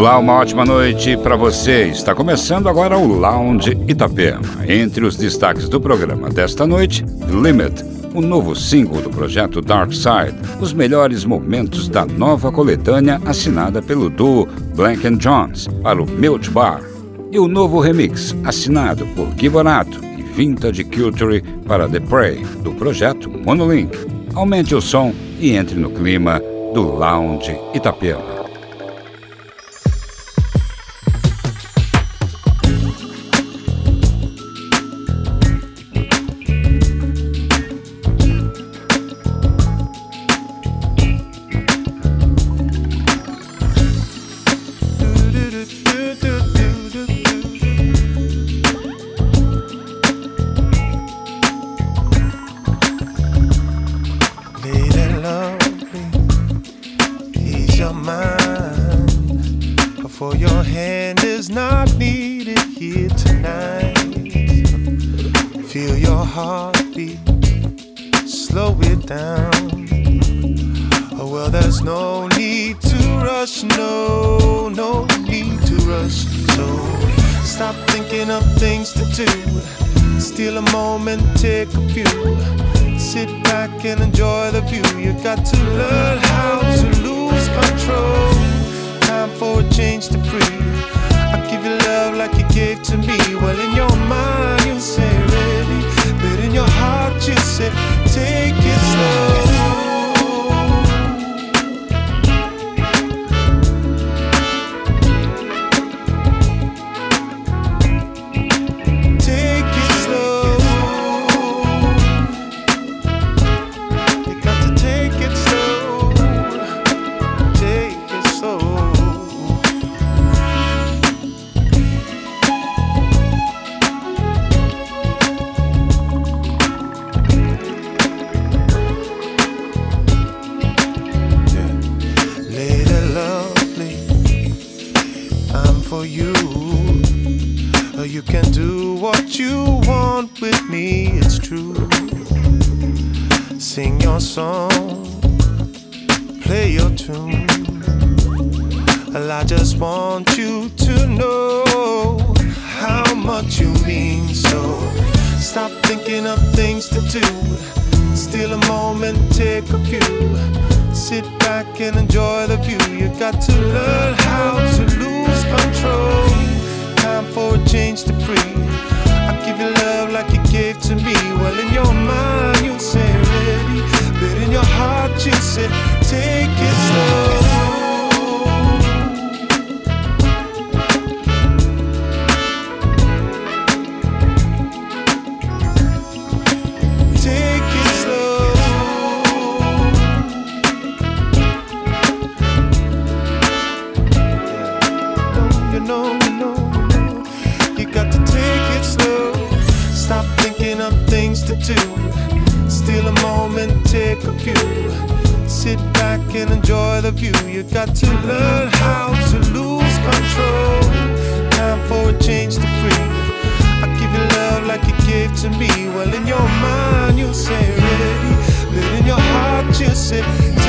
Olá, uma ótima noite para você. Está começando agora o Lounge Itapema. Entre os destaques do programa desta noite, Limit, o novo single do projeto Dark Side, os melhores momentos da nova coletânea assinada pelo duo Blank Jones para o Milch Bar, e o novo remix assinado por Gibonato e Vintage Culture para The Prey, do projeto Monolink. Aumente o som e entre no clima do Lounge Itapema. When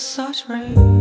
such rage.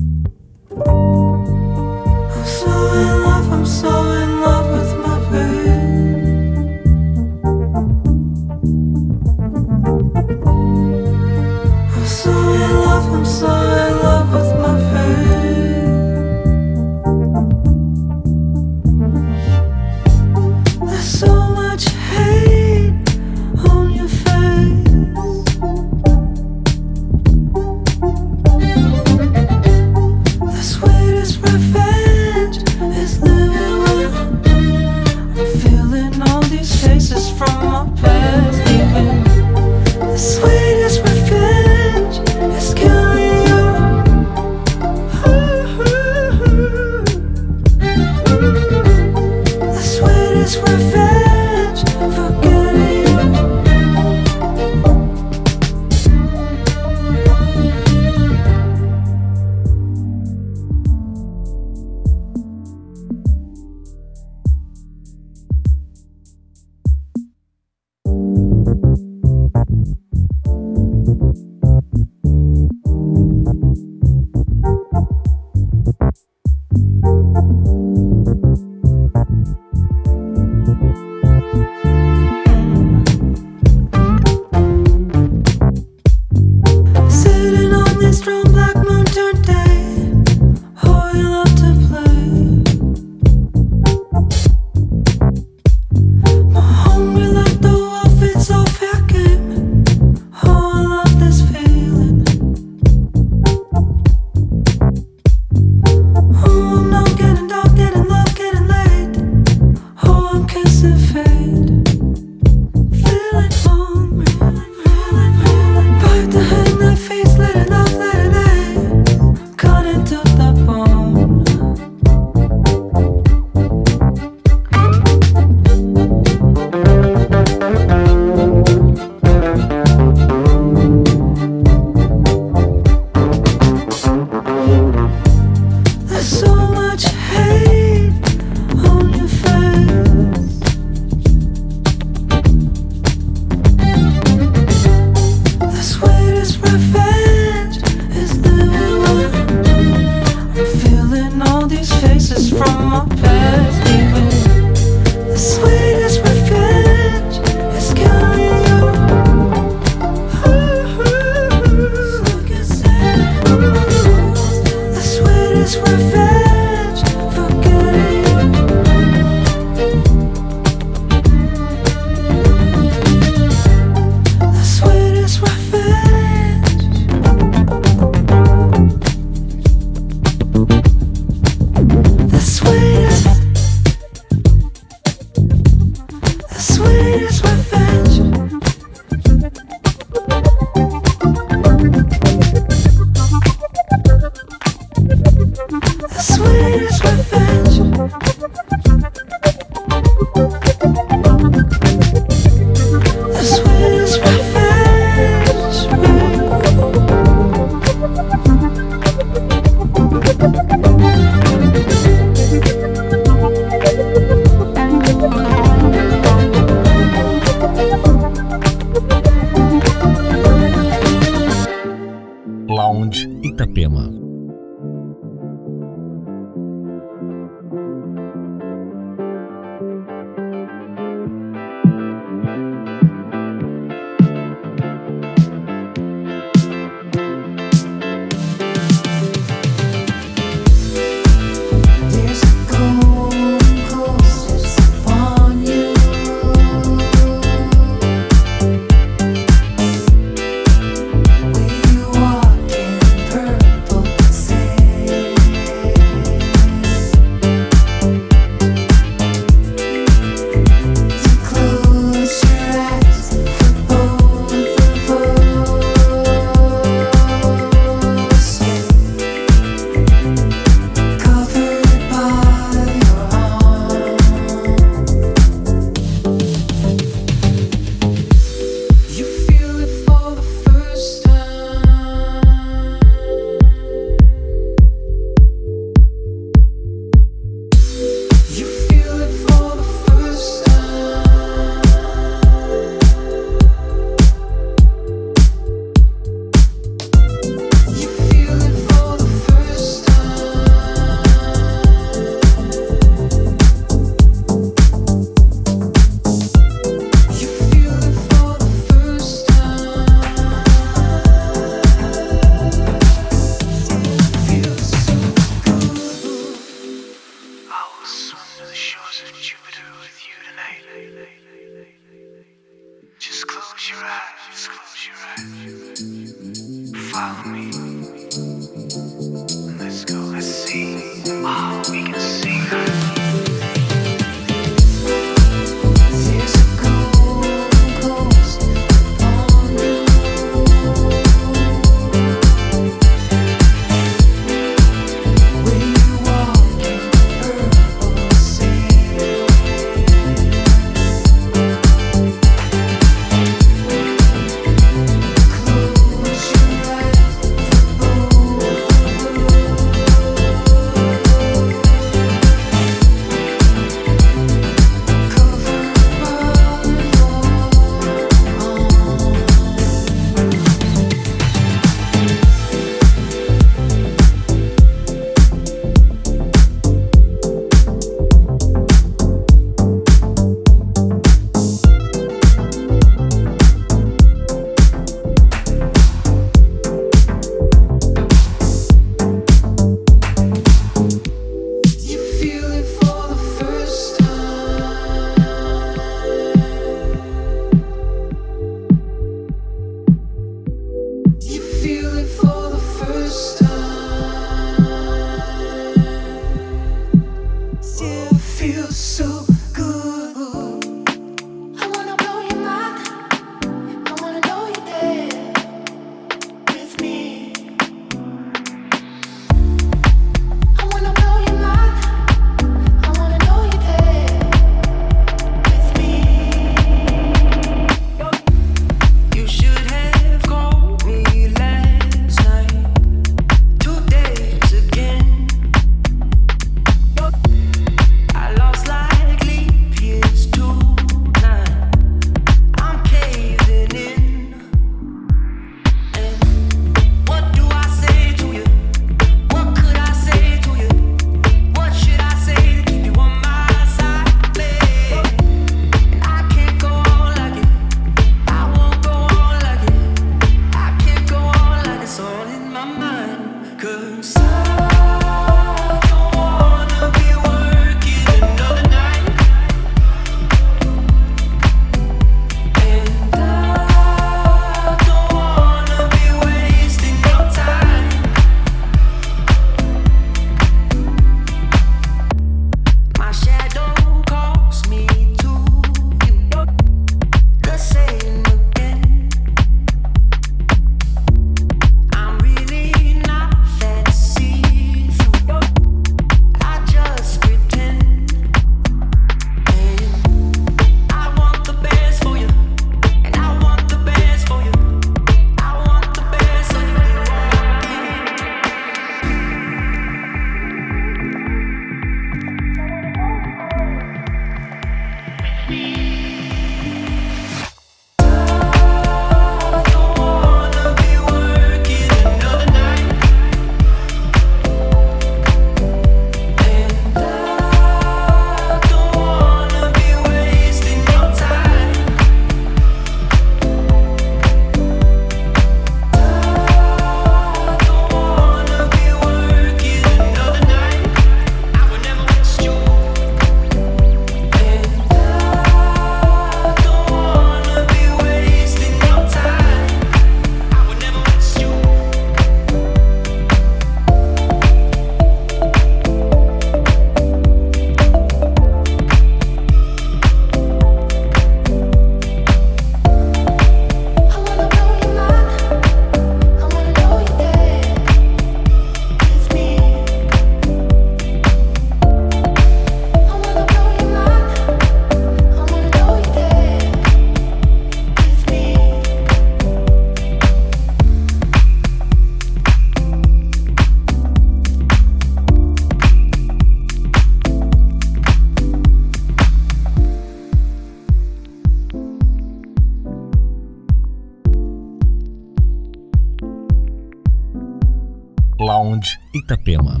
Itapema.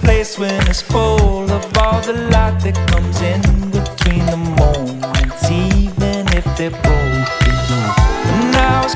place when it's full of all the light that comes in between the moments, even if they're broken. And I was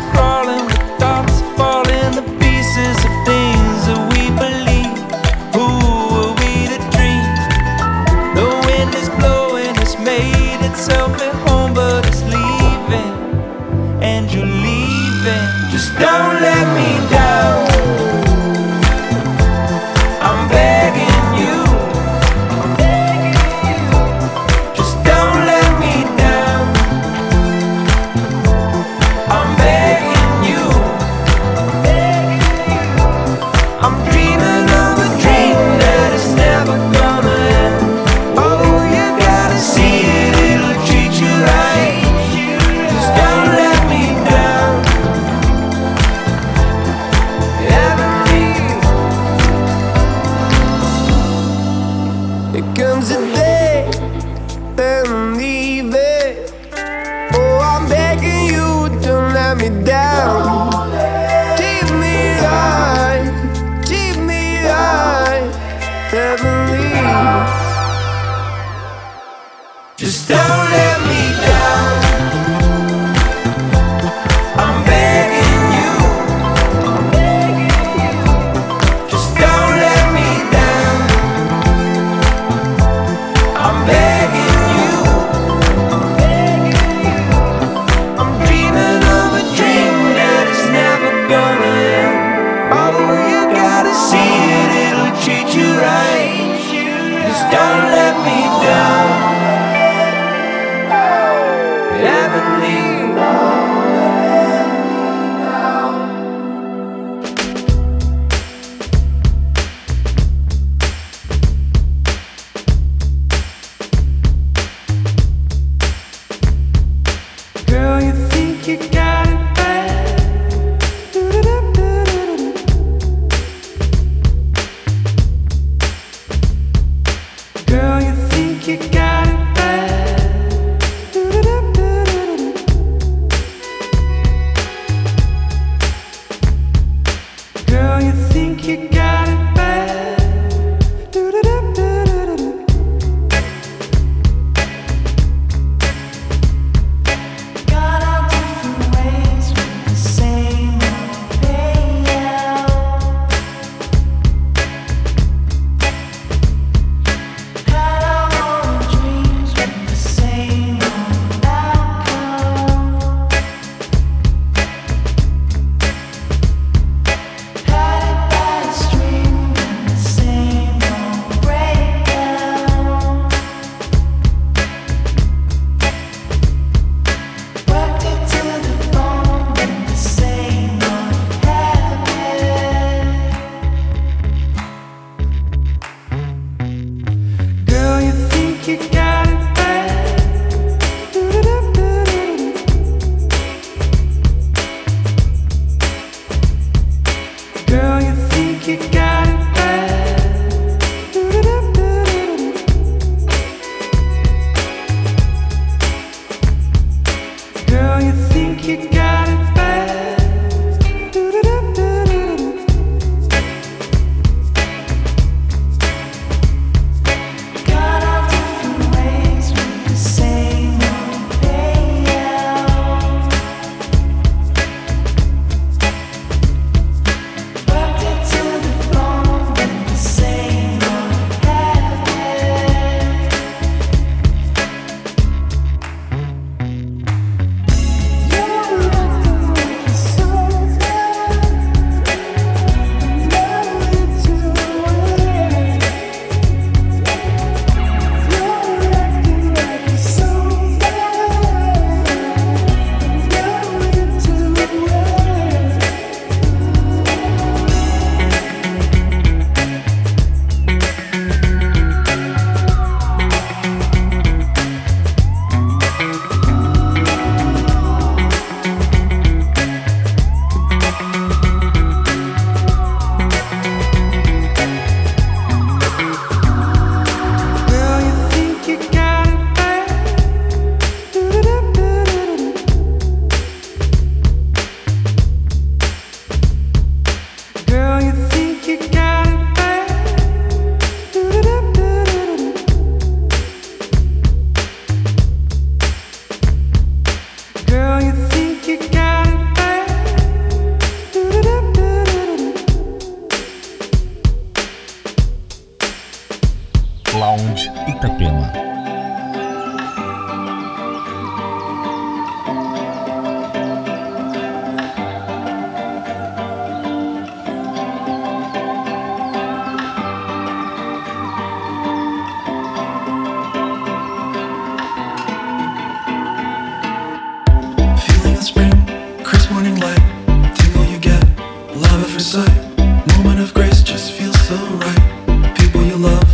can't stop when you're with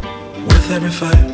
me. I just can't stop. Oh, your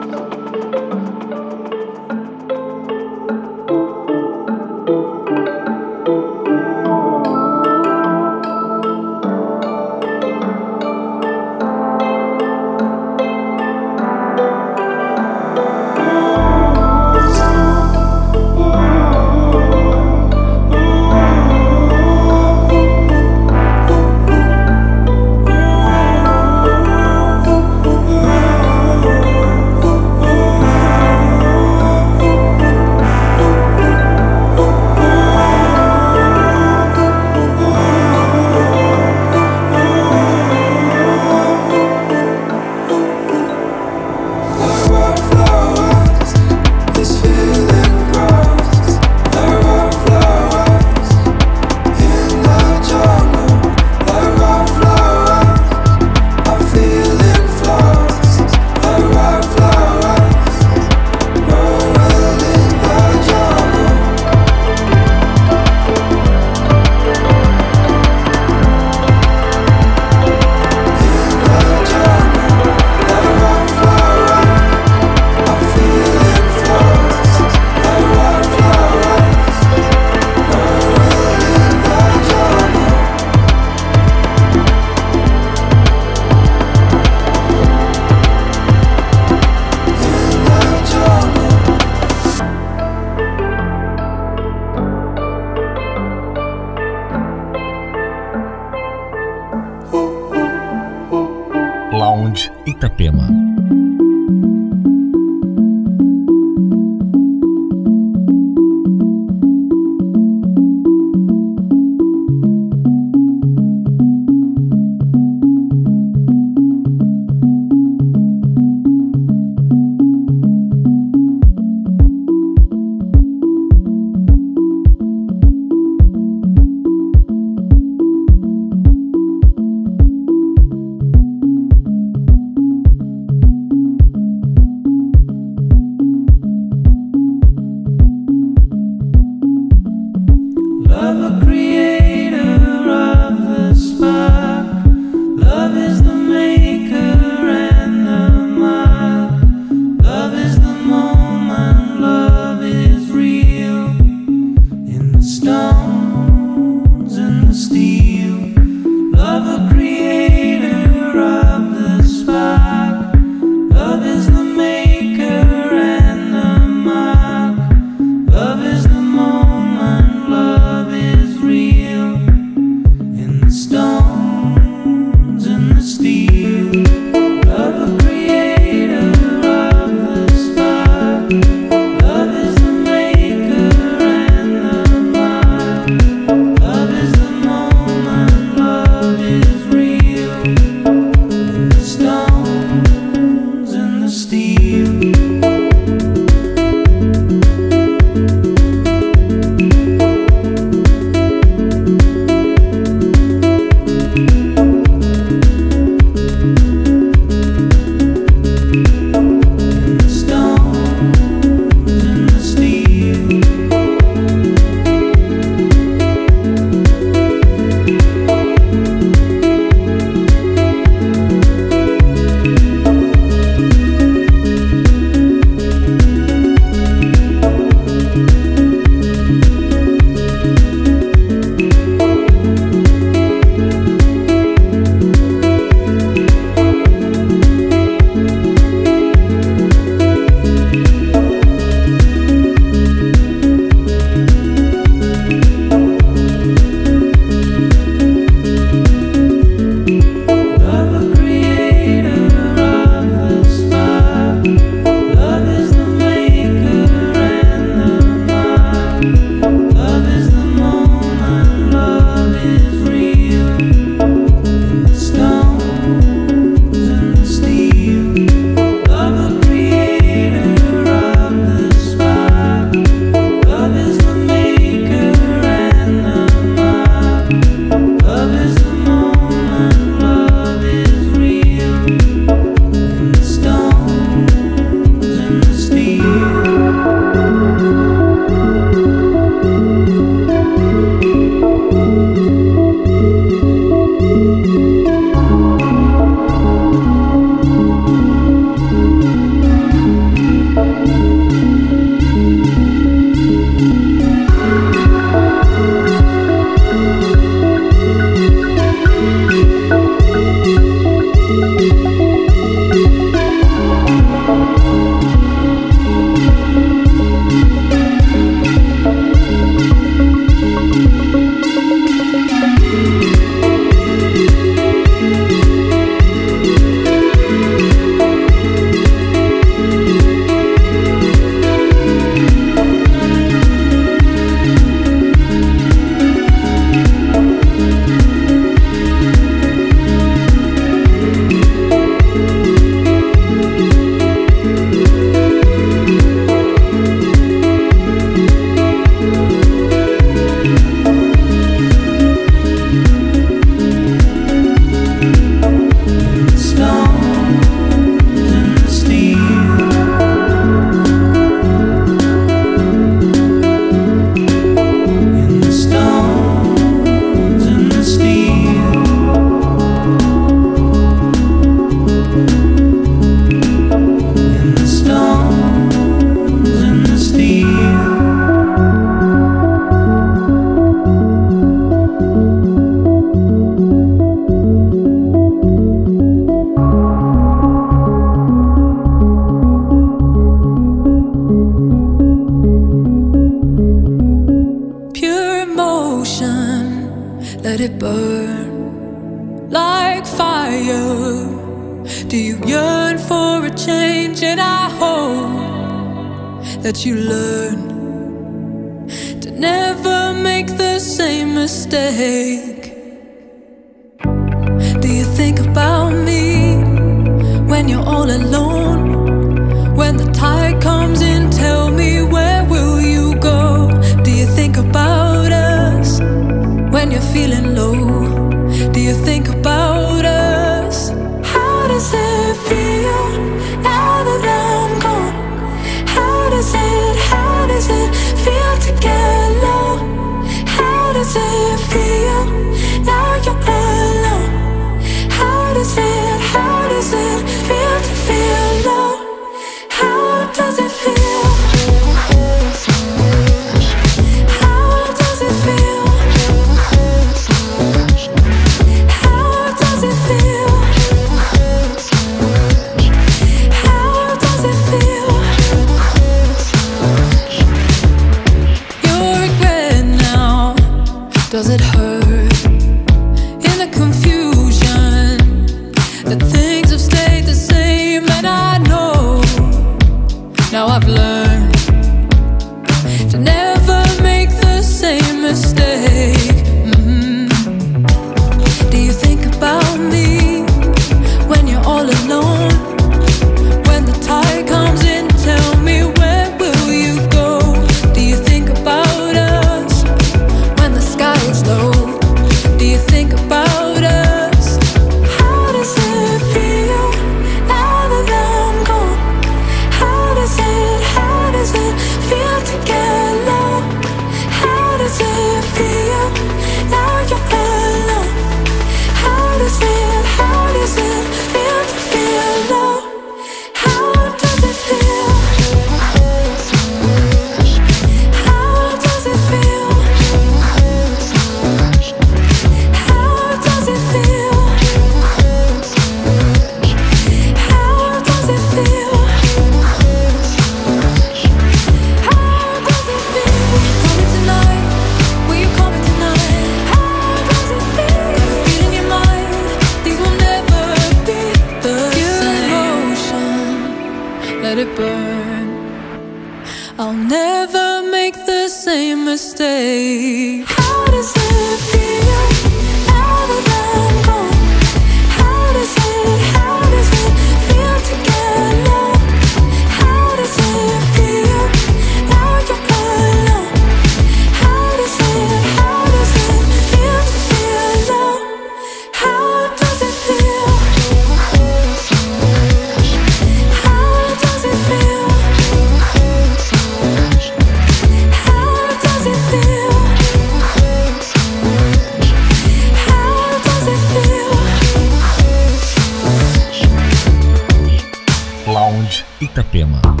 Itapema.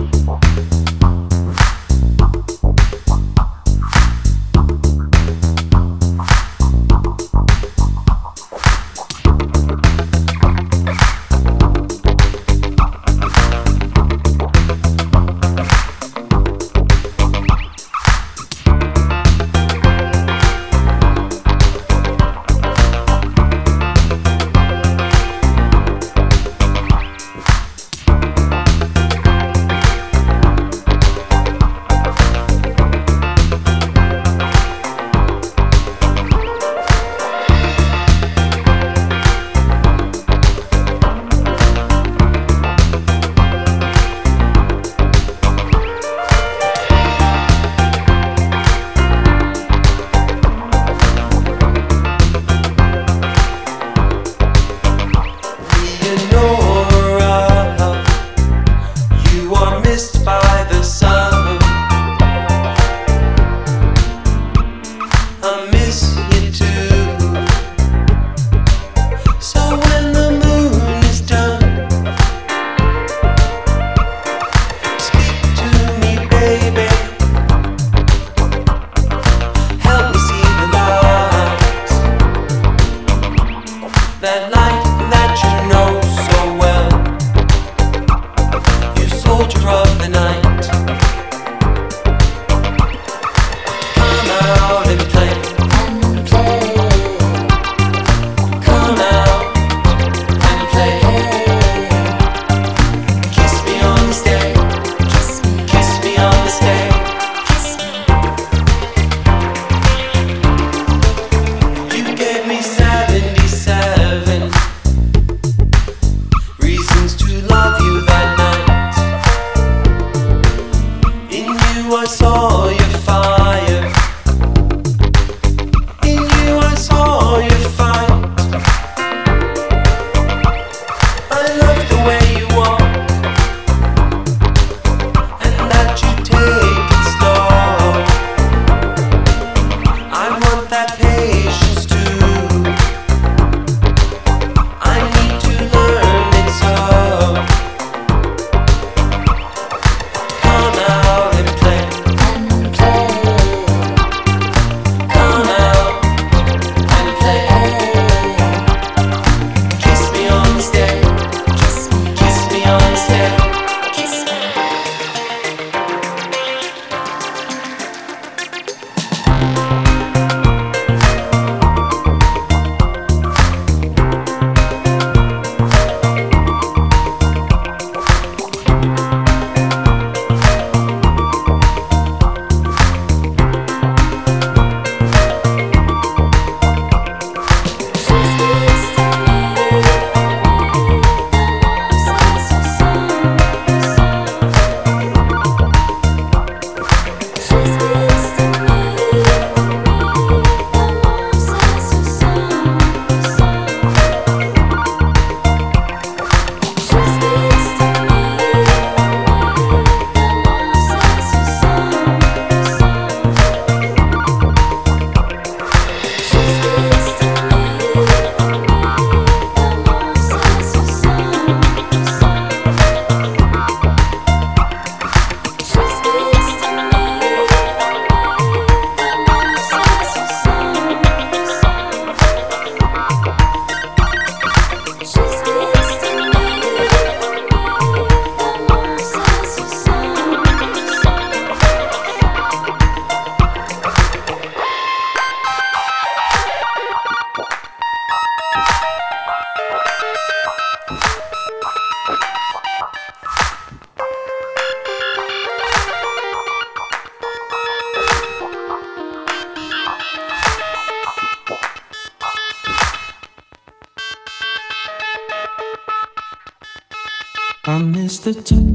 The touch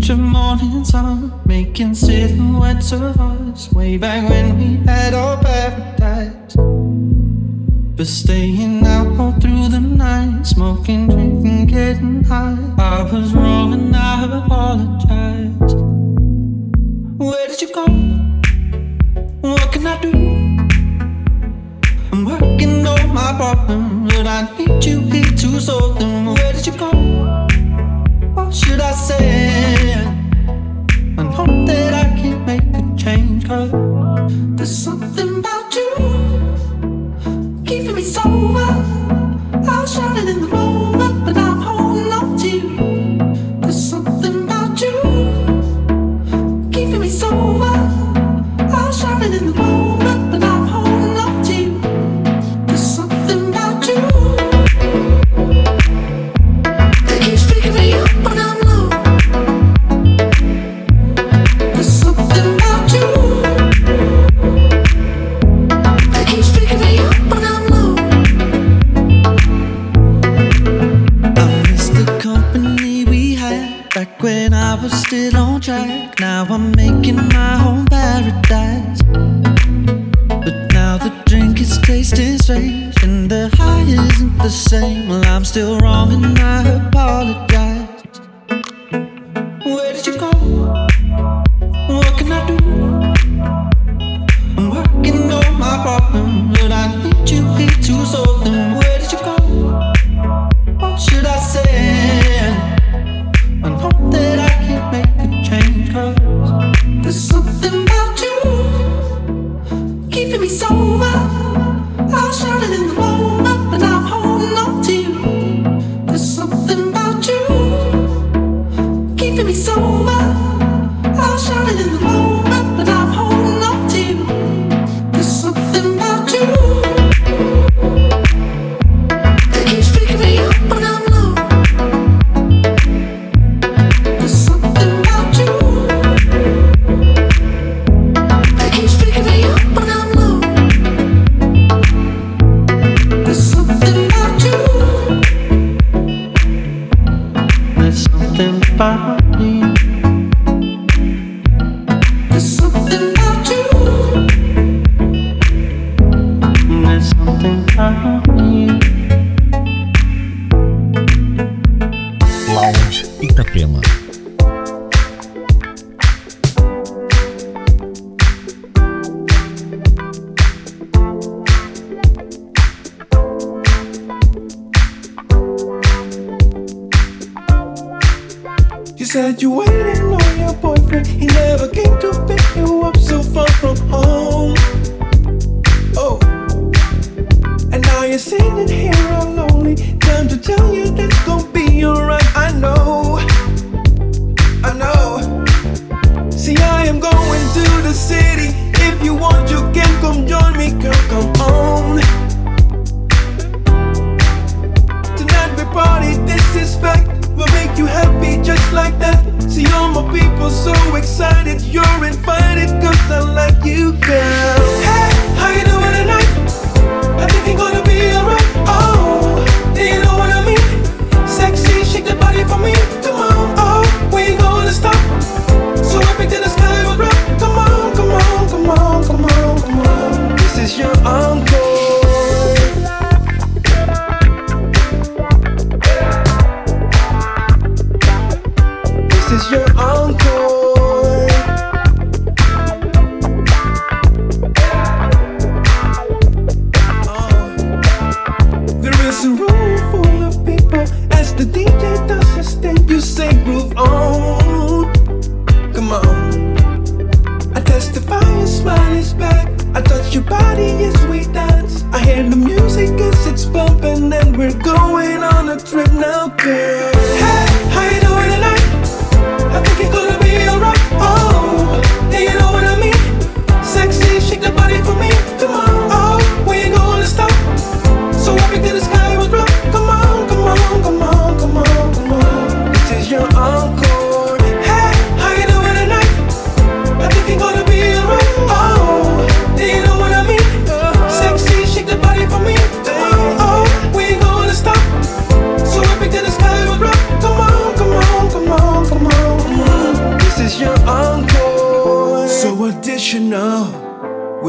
track. Now I'm making my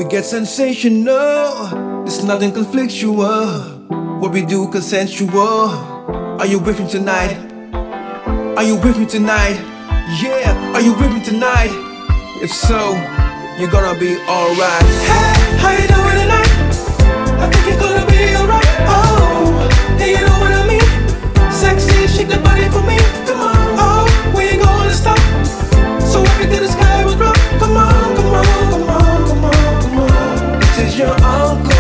get sensational. It's nothing conflictual. What we do consensual. Are you with me tonight? Are you with me tonight? Yeah, are you with me tonight? If so, you're gonna be alright. Hey, how you doing tonight? I think you're gonna be alright. Oh, do you know what I mean? Sexy, shake the body for me. your uncle.